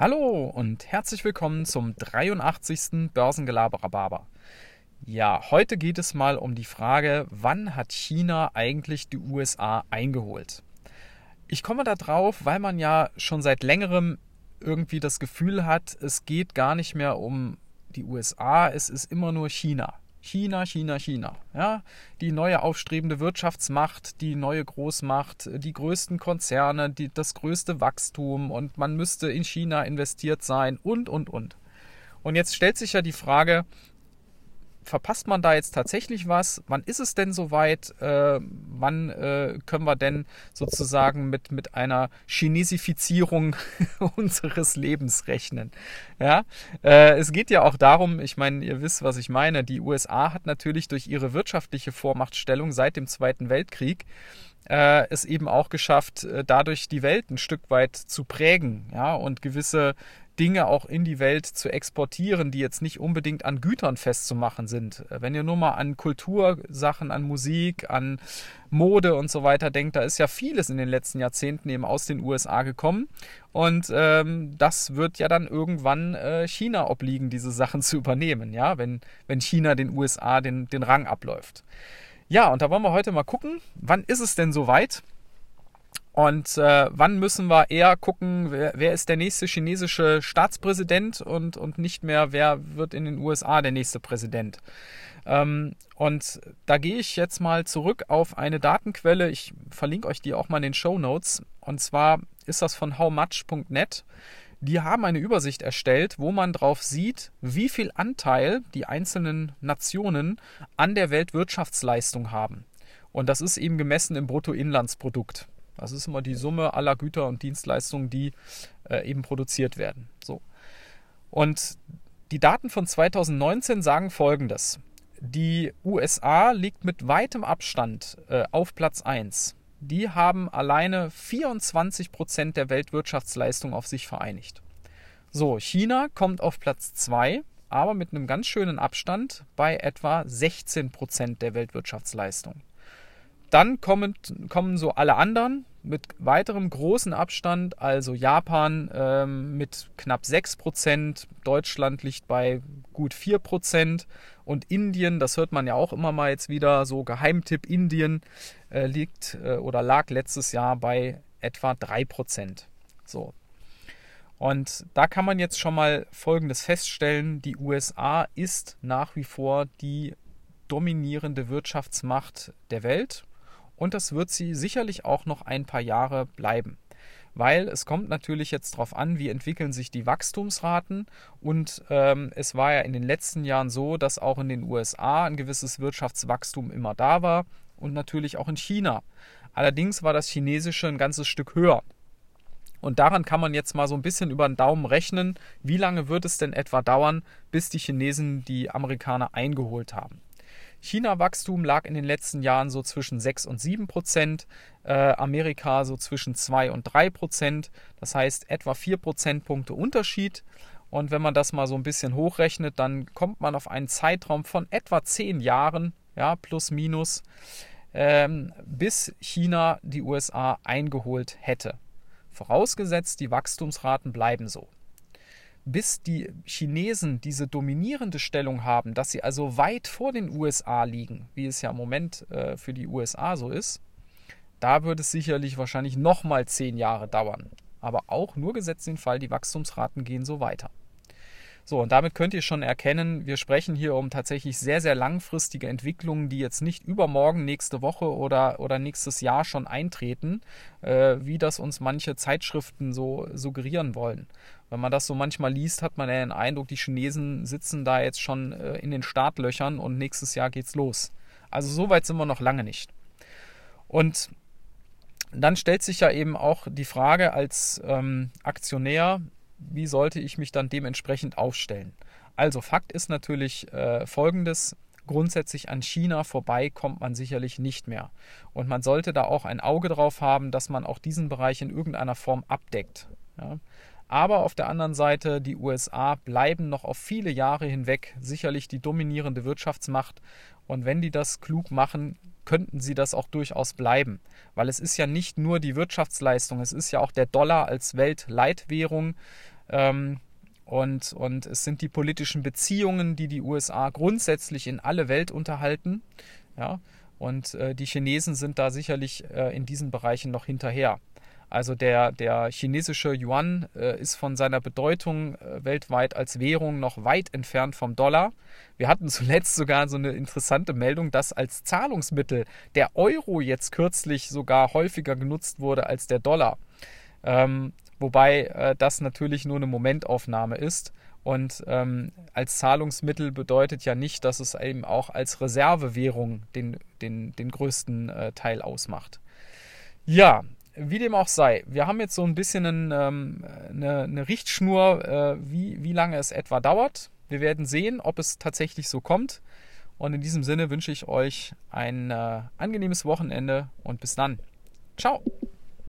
Hallo und herzlich willkommen zum 83. Börsengelaber-Rhabarber. Ja, heute geht es mal um die Frage, wann hat China eigentlich die USA eingeholt? Ich komme da drauf, weil man ja schon seit längerem irgendwie das Gefühl hat, es geht gar nicht mehr um die USA, es ist immer nur China. China, China, China. Ja, die neue aufstrebende Wirtschaftsmacht, die neue Großmacht, die größten Konzerne, die, das größte Wachstum und man müsste in China investiert sein und, und, und. Und jetzt stellt sich ja die Frage, verpasst man da jetzt tatsächlich was? Wann ist es denn soweit? Äh, wann äh, können wir denn sozusagen mit, mit einer Chinesifizierung unseres Lebens rechnen? Ja, äh, es geht ja auch darum, ich meine, ihr wisst, was ich meine. Die USA hat natürlich durch ihre wirtschaftliche Vormachtstellung seit dem Zweiten Weltkrieg äh, es eben auch geschafft, äh, dadurch die Welt ein Stück weit zu prägen, ja, und gewisse Dinge auch in die Welt zu exportieren, die jetzt nicht unbedingt an Gütern festzumachen sind. Wenn ihr nur mal an Kultursachen, an Musik, an Mode und so weiter denkt, da ist ja vieles in den letzten Jahrzehnten eben aus den USA gekommen. Und ähm, das wird ja dann irgendwann äh, China obliegen, diese Sachen zu übernehmen, ja, wenn, wenn China den USA den, den Rang abläuft. Ja, und da wollen wir heute mal gucken, wann ist es denn soweit? Und äh, wann müssen wir eher gucken, wer, wer, ist der nächste chinesische Staatspräsident und, und nicht mehr, wer wird in den USA der nächste Präsident. Ähm, und da gehe ich jetzt mal zurück auf eine Datenquelle. Ich verlinke euch die auch mal in den Show Notes. Und zwar ist das von howmuch.net. Die haben eine Übersicht erstellt, wo man drauf sieht, wie viel Anteil die einzelnen Nationen an der Weltwirtschaftsleistung haben. Und das ist eben gemessen im Bruttoinlandsprodukt. Das ist immer die Summe aller Güter und Dienstleistungen, die äh, eben produziert werden. So. Und die Daten von 2019 sagen folgendes. Die USA liegt mit weitem Abstand äh, auf Platz 1. Die haben alleine 24 Prozent der Weltwirtschaftsleistung auf sich vereinigt. So, China kommt auf Platz 2, aber mit einem ganz schönen Abstand bei etwa 16 Prozent der Weltwirtschaftsleistung. Dann kommen, kommen so alle anderen mit weiterem großen Abstand, also Japan ähm, mit knapp 6%, Deutschland liegt bei gut 4% und Indien, das hört man ja auch immer mal jetzt wieder, so Geheimtipp Indien äh, liegt äh, oder lag letztes Jahr bei etwa 3%. So. Und da kann man jetzt schon mal Folgendes feststellen, die USA ist nach wie vor die dominierende Wirtschaftsmacht der Welt und das wird sie sicherlich auch noch ein paar Jahre bleiben. Weil es kommt natürlich jetzt darauf an, wie entwickeln sich die Wachstumsraten. Und ähm, es war ja in den letzten Jahren so, dass auch in den USA ein gewisses Wirtschaftswachstum immer da war und natürlich auch in China. Allerdings war das chinesische ein ganzes Stück höher. Und daran kann man jetzt mal so ein bisschen über den Daumen rechnen, wie lange wird es denn etwa dauern, bis die Chinesen die Amerikaner eingeholt haben. China-Wachstum lag in den letzten Jahren so zwischen 6 und 7 Prozent, äh, Amerika so zwischen 2 und 3 Prozent, das heißt etwa 4 Prozentpunkte Unterschied. Und wenn man das mal so ein bisschen hochrechnet, dann kommt man auf einen Zeitraum von etwa 10 Jahren, ja, plus minus, ähm, bis China die USA eingeholt hätte. Vorausgesetzt, die Wachstumsraten bleiben so bis die Chinesen diese dominierende Stellung haben, dass sie also weit vor den USA liegen, wie es ja im Moment äh, für die USA so ist, da würde es sicherlich wahrscheinlich nochmal zehn Jahre dauern. Aber auch nur gesetzt den Fall, die Wachstumsraten gehen so weiter. So, und damit könnt ihr schon erkennen, wir sprechen hier um tatsächlich sehr, sehr langfristige Entwicklungen, die jetzt nicht übermorgen, nächste Woche oder, oder nächstes Jahr schon eintreten, äh, wie das uns manche Zeitschriften so suggerieren wollen. Wenn man das so manchmal liest, hat man ja den Eindruck, die Chinesen sitzen da jetzt schon äh, in den Startlöchern und nächstes Jahr geht's los. Also so weit sind wir noch lange nicht. Und dann stellt sich ja eben auch die Frage als ähm, Aktionär, wie sollte ich mich dann dementsprechend aufstellen? Also Fakt ist natürlich äh, folgendes. Grundsätzlich an China vorbei kommt man sicherlich nicht mehr. Und man sollte da auch ein Auge drauf haben, dass man auch diesen Bereich in irgendeiner Form abdeckt. Ja? Aber auf der anderen Seite, die USA bleiben noch auf viele Jahre hinweg sicherlich die dominierende Wirtschaftsmacht. Und wenn die das klug machen, könnten sie das auch durchaus bleiben. Weil es ist ja nicht nur die Wirtschaftsleistung, es ist ja auch der Dollar als Weltleitwährung Ähm, und, und es sind die politischen Beziehungen, die die USA grundsätzlich in alle Welt unterhalten. Ja, und äh, die Chinesen sind da sicherlich äh, in diesen Bereichen noch hinterher. Also der, der chinesische Yuan äh, ist von seiner Bedeutung äh, weltweit als Währung noch weit entfernt vom Dollar. Wir hatten zuletzt sogar so eine interessante Meldung, dass als Zahlungsmittel der Euro jetzt kürzlich sogar häufiger genutzt wurde als der Dollar. Ähm, wobei äh, das natürlich nur eine Momentaufnahme ist. Und ähm, als Zahlungsmittel bedeutet ja nicht, dass es eben auch als Reservewährung den, den, den größten äh, Teil ausmacht. Ja, wie dem auch sei, wir haben jetzt so ein bisschen einen, ähm, eine, eine, Richtschnur, äh, wie, wie lange es etwa dauert. Wir werden sehen, ob es tatsächlich so kommt. Und in diesem Sinne wünsche ich euch ein äh, angenehmes Wochenende und bis dann. Ciao.